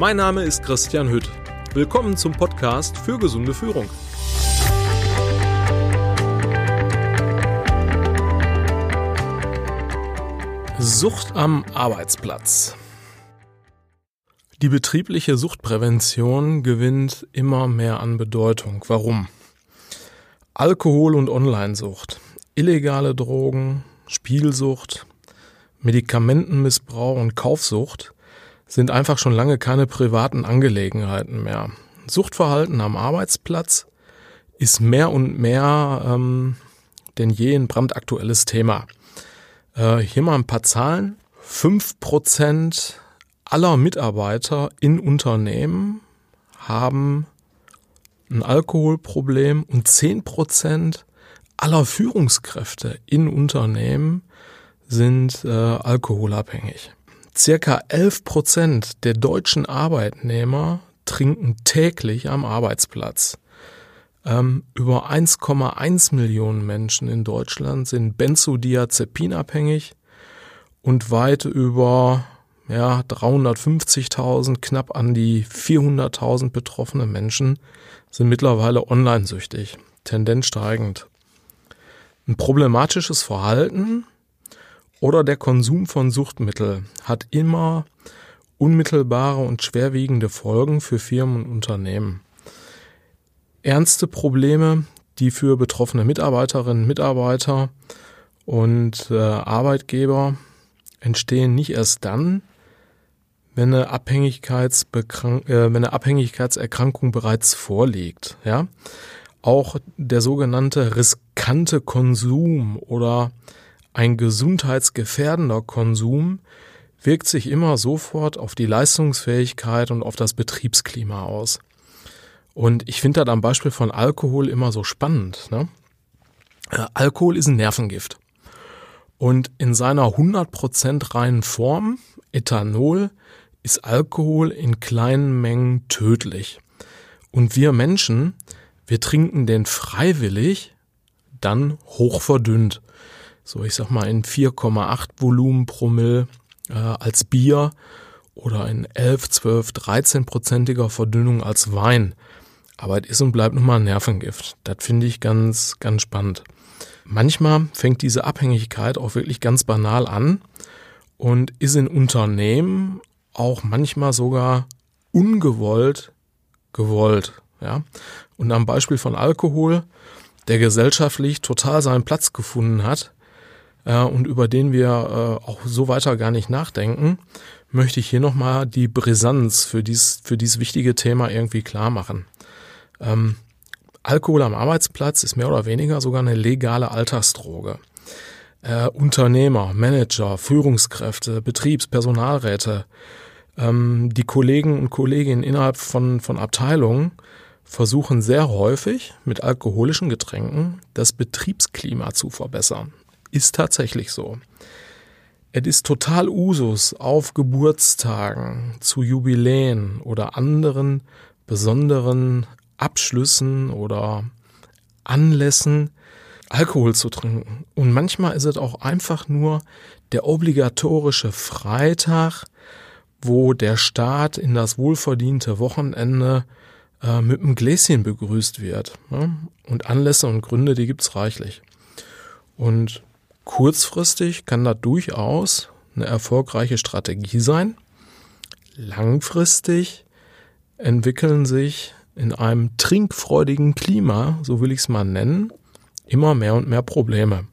Mein Name ist Christian Hütt. Willkommen zum Podcast für gesunde Führung. Sucht am Arbeitsplatz. Die betriebliche Suchtprävention gewinnt immer mehr an Bedeutung. Warum? Alkohol- und Onlinesucht, illegale Drogen, Spielsucht, Medikamentenmissbrauch und Kaufsucht sind einfach schon lange keine privaten Angelegenheiten mehr. Suchtverhalten am Arbeitsplatz ist mehr und mehr ähm, denn je ein brandaktuelles Thema. Äh, hier mal ein paar Zahlen. Fünf Prozent aller Mitarbeiter in Unternehmen haben ein Alkoholproblem und zehn Prozent aller Führungskräfte in Unternehmen sind äh, alkoholabhängig. Circa 11 Prozent der deutschen Arbeitnehmer trinken täglich am Arbeitsplatz. Ähm, über 1,1 Millionen Menschen in Deutschland sind Benzodiazepinabhängig und weit über ja, 350.000, knapp an die 400.000 betroffene Menschen sind mittlerweile online süchtig, Tendenz steigend. Ein problematisches Verhalten oder der Konsum von Suchtmittel hat immer unmittelbare und schwerwiegende Folgen für Firmen und Unternehmen. Ernste Probleme, die für betroffene Mitarbeiterinnen, Mitarbeiter und äh, Arbeitgeber entstehen nicht erst dann, wenn eine, Abhängigkeitsbekrank äh, wenn eine Abhängigkeitserkrankung bereits vorliegt. Ja? Auch der sogenannte riskante Konsum oder ein gesundheitsgefährdender Konsum wirkt sich immer sofort auf die Leistungsfähigkeit und auf das Betriebsklima aus. Und ich finde das am Beispiel von Alkohol immer so spannend. Ne? Äh, Alkohol ist ein Nervengift. Und in seiner 100% reinen Form, Ethanol, ist Alkohol in kleinen Mengen tödlich. Und wir Menschen, wir trinken den freiwillig, dann hoch verdünnt so ich sag mal in 4,8 Volumen Promille äh, als Bier oder in 11, 12, 13 prozentiger Verdünnung als Wein. Aber es ist und bleibt nun mal ein Nervengift. Das finde ich ganz, ganz spannend. Manchmal fängt diese Abhängigkeit auch wirklich ganz banal an und ist in Unternehmen auch manchmal sogar ungewollt gewollt. Ja? Und am Beispiel von Alkohol, der gesellschaftlich total seinen Platz gefunden hat, äh, und über den wir äh, auch so weiter gar nicht nachdenken, möchte ich hier nochmal die Brisanz für dies, für dieses wichtige Thema irgendwie klar machen. Ähm, Alkohol am Arbeitsplatz ist mehr oder weniger sogar eine legale Alltagsdroge. Äh, Unternehmer, Manager, Führungskräfte, Betriebs-, Personalräte, ähm, die Kollegen und Kolleginnen innerhalb von, von Abteilungen versuchen sehr häufig mit alkoholischen Getränken das Betriebsklima zu verbessern ist tatsächlich so. Es ist total Usus auf Geburtstagen, zu Jubiläen oder anderen besonderen Abschlüssen oder Anlässen Alkohol zu trinken. Und manchmal ist es auch einfach nur der obligatorische Freitag, wo der Staat in das wohlverdiente Wochenende äh, mit einem Gläschen begrüßt wird. Ne? Und Anlässe und Gründe, die gibt's reichlich. Und Kurzfristig kann das durchaus eine erfolgreiche Strategie sein. Langfristig entwickeln sich in einem trinkfreudigen Klima, so will ich es mal nennen, immer mehr und mehr Probleme.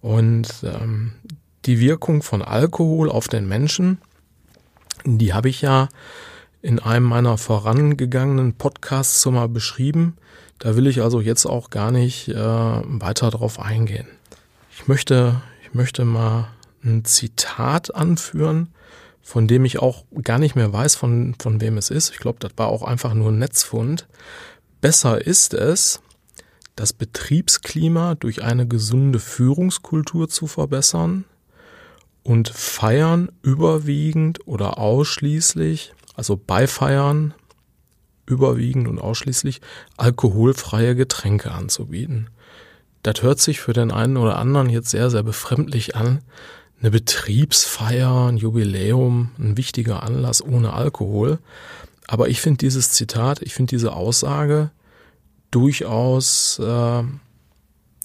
Und ähm, die Wirkung von Alkohol auf den Menschen, die habe ich ja in einem meiner vorangegangenen Podcasts so mal beschrieben. Da will ich also jetzt auch gar nicht äh, weiter drauf eingehen. Ich möchte, ich möchte mal ein Zitat anführen, von dem ich auch gar nicht mehr weiß, von, von wem es ist. Ich glaube, das war auch einfach nur ein Netzfund. Besser ist es, das Betriebsklima durch eine gesunde Führungskultur zu verbessern und feiern überwiegend oder ausschließlich, also bei Feiern überwiegend und ausschließlich alkoholfreie Getränke anzubieten. Das hört sich für den einen oder anderen jetzt sehr, sehr befremdlich an. eine Betriebsfeier, ein Jubiläum, ein wichtiger Anlass ohne Alkohol. Aber ich finde dieses Zitat, ich finde diese Aussage durchaus äh,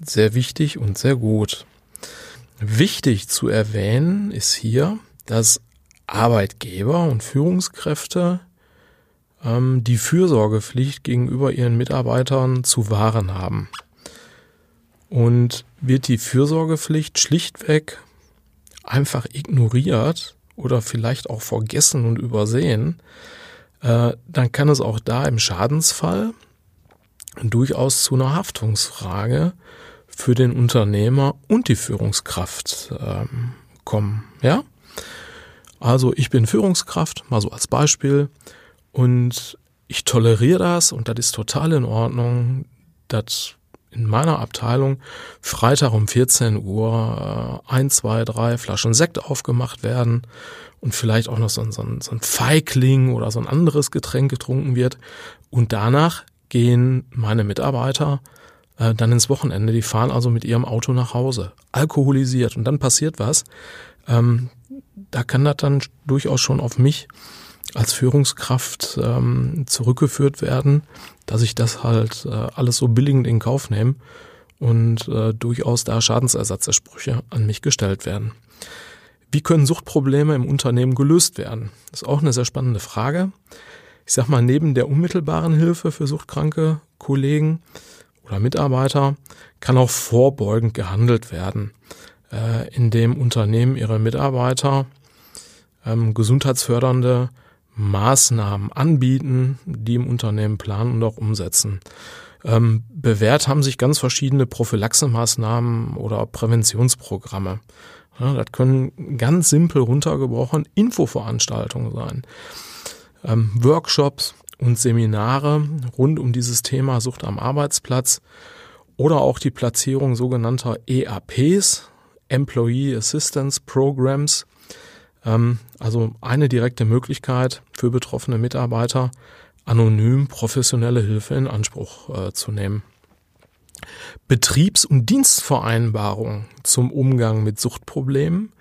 sehr wichtig und sehr gut. Wichtig zu erwähnen ist hier, dass Arbeitgeber und Führungskräfte ähm, die Fürsorgepflicht gegenüber ihren Mitarbeitern zu wahren haben. Und wird die Fürsorgepflicht schlichtweg einfach ignoriert oder vielleicht auch vergessen und übersehen, äh, dann kann es auch da im Schadensfall durchaus zu einer Haftungsfrage für den Unternehmer und die Führungskraft ähm, kommen. Ja? Also ich bin Führungskraft, mal so als Beispiel, und ich toleriere das und das ist total in Ordnung, dass in meiner Abteilung Freitag um 14 Uhr äh, ein, zwei, drei Flaschen Sekt aufgemacht werden und vielleicht auch noch so ein, so, ein, so ein Feigling oder so ein anderes Getränk getrunken wird. Und danach gehen meine Mitarbeiter äh, dann ins Wochenende. Die fahren also mit ihrem Auto nach Hause, alkoholisiert. Und dann passiert was. Ähm, da kann das dann durchaus schon auf mich als Führungskraft ähm, zurückgeführt werden, dass ich das halt äh, alles so billigend in Kauf nehme und äh, durchaus da Schadensersatzersprüche an mich gestellt werden. Wie können Suchtprobleme im Unternehmen gelöst werden? Das ist auch eine sehr spannende Frage. Ich sag mal, neben der unmittelbaren Hilfe für suchtkranke Kollegen oder Mitarbeiter kann auch vorbeugend gehandelt werden, äh, indem Unternehmen ihre Mitarbeiter ähm, gesundheitsfördernde Maßnahmen anbieten, die im Unternehmen planen und auch umsetzen. Ähm, bewährt haben sich ganz verschiedene Prophylaxemaßnahmen oder Präventionsprogramme. Ja, das können ganz simpel runtergebrochen Infoveranstaltungen sein. Ähm, Workshops und Seminare rund um dieses Thema Sucht am Arbeitsplatz oder auch die Platzierung sogenannter EAPs, Employee Assistance Programs, also eine direkte Möglichkeit für betroffene Mitarbeiter, anonym professionelle Hilfe in Anspruch äh, zu nehmen. Betriebs- und Dienstvereinbarungen zum Umgang mit Suchtproblemen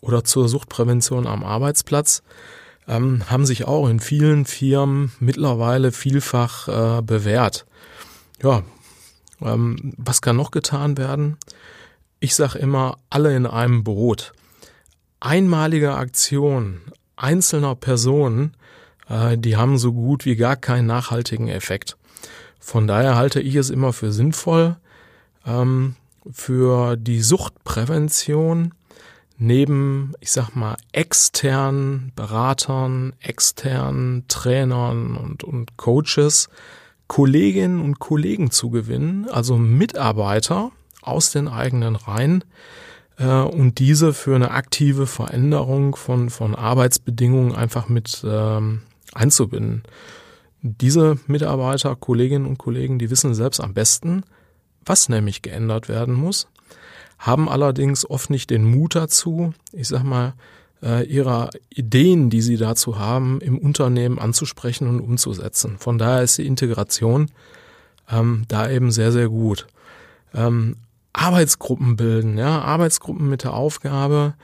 oder zur Suchtprävention am Arbeitsplatz ähm, haben sich auch in vielen Firmen mittlerweile vielfach äh, bewährt. Ja, ähm, was kann noch getan werden? Ich sage immer, alle in einem Boot einmalige Aktion einzelner Personen, äh, die haben so gut wie gar keinen nachhaltigen Effekt. Von daher halte ich es immer für sinnvoll, ähm, für die Suchtprävention neben, ich sag mal, externen Beratern, externen Trainern und, und Coaches Kolleginnen und Kollegen zu gewinnen, also Mitarbeiter aus den eigenen Reihen, äh, und diese für eine aktive Veränderung von, von Arbeitsbedingungen einfach mit ähm, einzubinden. Diese Mitarbeiter, Kolleginnen und Kollegen, die wissen selbst am besten, was nämlich geändert werden muss, haben allerdings oft nicht den Mut dazu, ich sag mal, äh, ihrer Ideen, die sie dazu haben, im Unternehmen anzusprechen und umzusetzen. Von daher ist die Integration ähm, da eben sehr, sehr gut. Ähm, Arbeitsgruppen bilden, ja, Arbeitsgruppen mit der Aufgabe,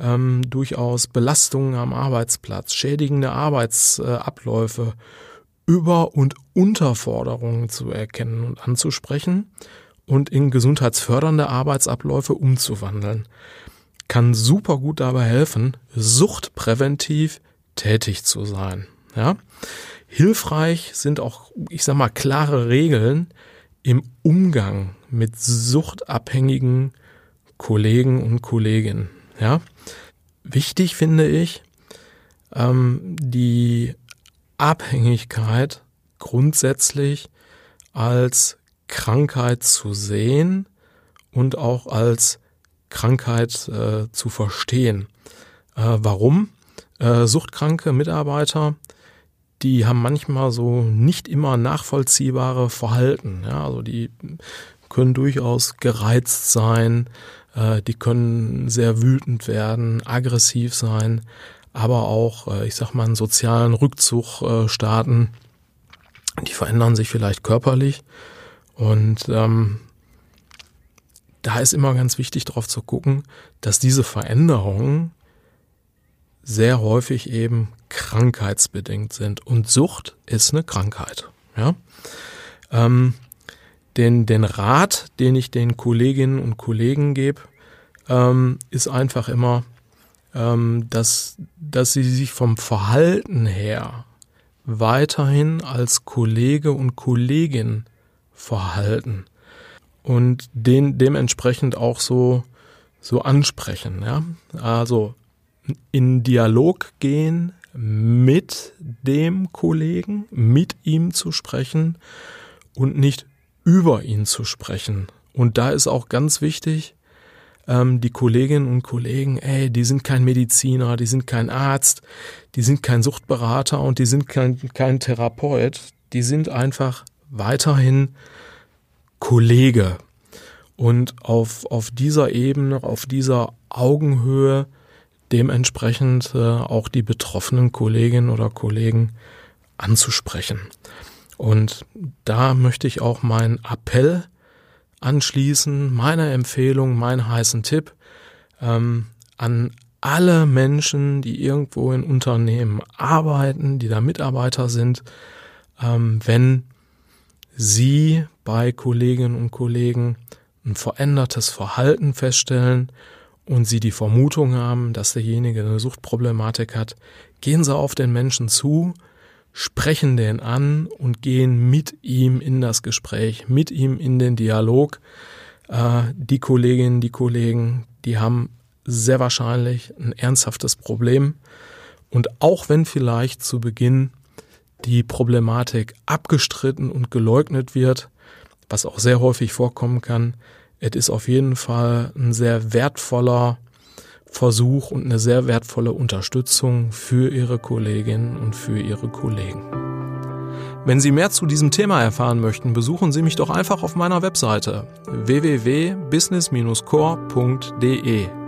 ähm, durchaus Belastungen am Arbeitsplatz, schädigende Arbeitsabläufe, Über- und Unterforderungen zu erkennen und anzusprechen und in gesundheitsfördernde Arbeitsabläufe umzuwandeln. Kann super gut dabei helfen, suchtpräventiv tätig zu sein. Ja? Hilfreich sind auch, ich sag mal, klare Regeln im Umgang mit suchtabhängigen Kollegen und Kolleginnen. Ja, wichtig finde ich, ähm, die Abhängigkeit grundsätzlich als Krankheit zu sehen und auch als Krankheit äh, zu verstehen. Äh, warum? Äh, suchtkranke Mitarbeiter die haben manchmal so nicht immer nachvollziehbare Verhalten. Ja, also die können durchaus gereizt sein, äh, die können sehr wütend werden, aggressiv sein, aber auch, äh, ich sag mal, einen sozialen Rückzug äh, starten. Die verändern sich vielleicht körperlich und ähm, da ist immer ganz wichtig darauf zu gucken, dass diese Veränderungen sehr häufig eben krankheitsbedingt sind. Und Sucht ist eine Krankheit. Ja? Ähm, den, den Rat, den ich den Kolleginnen und Kollegen gebe, ähm, ist einfach immer, ähm, dass, dass sie sich vom Verhalten her weiterhin als Kollege und Kollegin verhalten und den dementsprechend auch so so ansprechen, ja? Also in Dialog gehen mit dem Kollegen, mit ihm zu sprechen und nicht über ihn zu sprechen. Und da ist auch ganz wichtig, ähm, die Kolleginnen und Kollegen, ey, die sind kein Mediziner, die sind kein Arzt, die sind kein Suchtberater und die sind kein, kein Therapeut, die sind einfach weiterhin Kollege. Und auf, auf dieser Ebene, auf dieser Augenhöhe dementsprechend äh, auch die betroffenen Kolleginnen oder Kollegen anzusprechen. Und da möchte ich auch meinen Appell anschließen, meine Empfehlung, meinen heißen Tipp ähm, an alle Menschen, die irgendwo in Unternehmen arbeiten, die da Mitarbeiter sind, ähm, wenn Sie bei Kolleginnen und Kollegen ein verändertes Verhalten feststellen und Sie die Vermutung haben, dass derjenige eine Suchtproblematik hat, gehen Sie auf den Menschen zu, sprechen den an und gehen mit ihm in das Gespräch, mit ihm in den Dialog. Äh, die Kolleginnen, die Kollegen, die haben sehr wahrscheinlich ein ernsthaftes Problem. Und auch wenn vielleicht zu Beginn die Problematik abgestritten und geleugnet wird, was auch sehr häufig vorkommen kann, es ist auf jeden Fall ein sehr wertvoller Versuch und eine sehr wertvolle Unterstützung für Ihre Kolleginnen und für Ihre Kollegen. Wenn Sie mehr zu diesem Thema erfahren möchten, besuchen Sie mich doch einfach auf meiner Webseite www.business-core.de.